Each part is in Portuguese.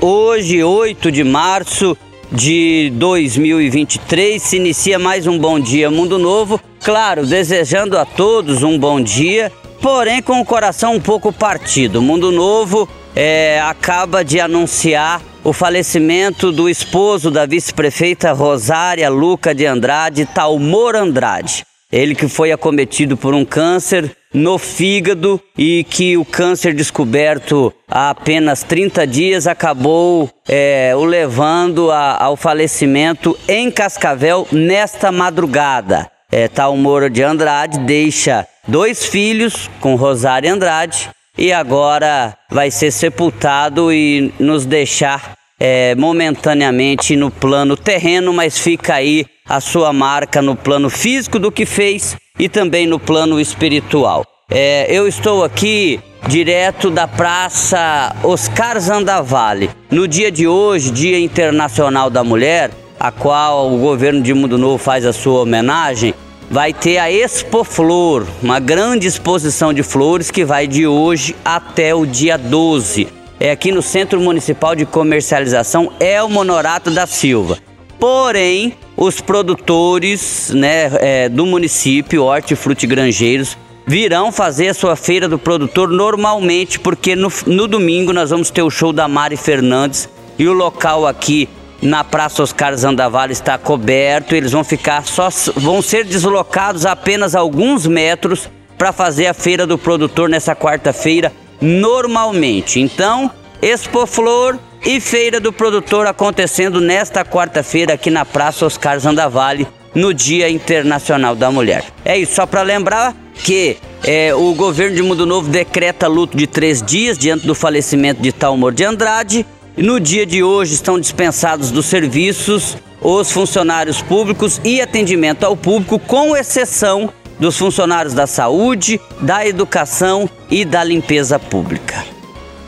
Hoje, 8 de março de 2023, se inicia mais um Bom Dia Mundo Novo. Claro, desejando a todos um bom dia, porém com o coração um pouco partido. Mundo Novo é, acaba de anunciar o falecimento do esposo da vice-prefeita Rosária Luca de Andrade, Talmor Andrade. Ele que foi acometido por um câncer no fígado e que o câncer descoberto há apenas 30 dias acabou é, o levando a, ao falecimento em Cascavel nesta madrugada. É, Talmor de Andrade deixa dois filhos com Rosária Andrade e agora vai ser sepultado e nos deixar é, momentaneamente no plano terreno, mas fica aí a sua marca no plano físico do que fez e também no plano espiritual. É, eu estou aqui direto da Praça Oscar Zandavalli. No dia de hoje, Dia Internacional da Mulher, a qual o governo de Mundo Novo faz a sua homenagem, vai ter a Expo Flor, uma grande exposição de flores que vai de hoje até o dia 12 é aqui no Centro Municipal de Comercialização é o Monorato da Silva. Porém, os produtores né, é, do município, Hortifruti Grangeiros, virão fazer a sua feira do produtor normalmente, porque no, no domingo nós vamos ter o show da Mari Fernandes e o local aqui na Praça Oscar Zandavala está coberto. Eles vão ficar só, vão ser deslocados apenas alguns metros para fazer a feira do produtor nessa quarta-feira, normalmente. Então, Expo Flor e Feira do Produtor acontecendo nesta quarta-feira aqui na Praça Oscar Zandavale, no Dia Internacional da Mulher. É isso, só para lembrar que é, o governo de Mundo Novo decreta luto de três dias diante do falecimento de Talmor de Andrade. No dia de hoje estão dispensados dos serviços os funcionários públicos e atendimento ao público, com exceção dos funcionários da saúde, da educação e da limpeza pública.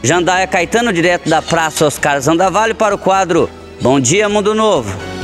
Jandaia Caetano, direto da Praça Oscar Zandavalho, para o quadro Bom Dia Mundo Novo.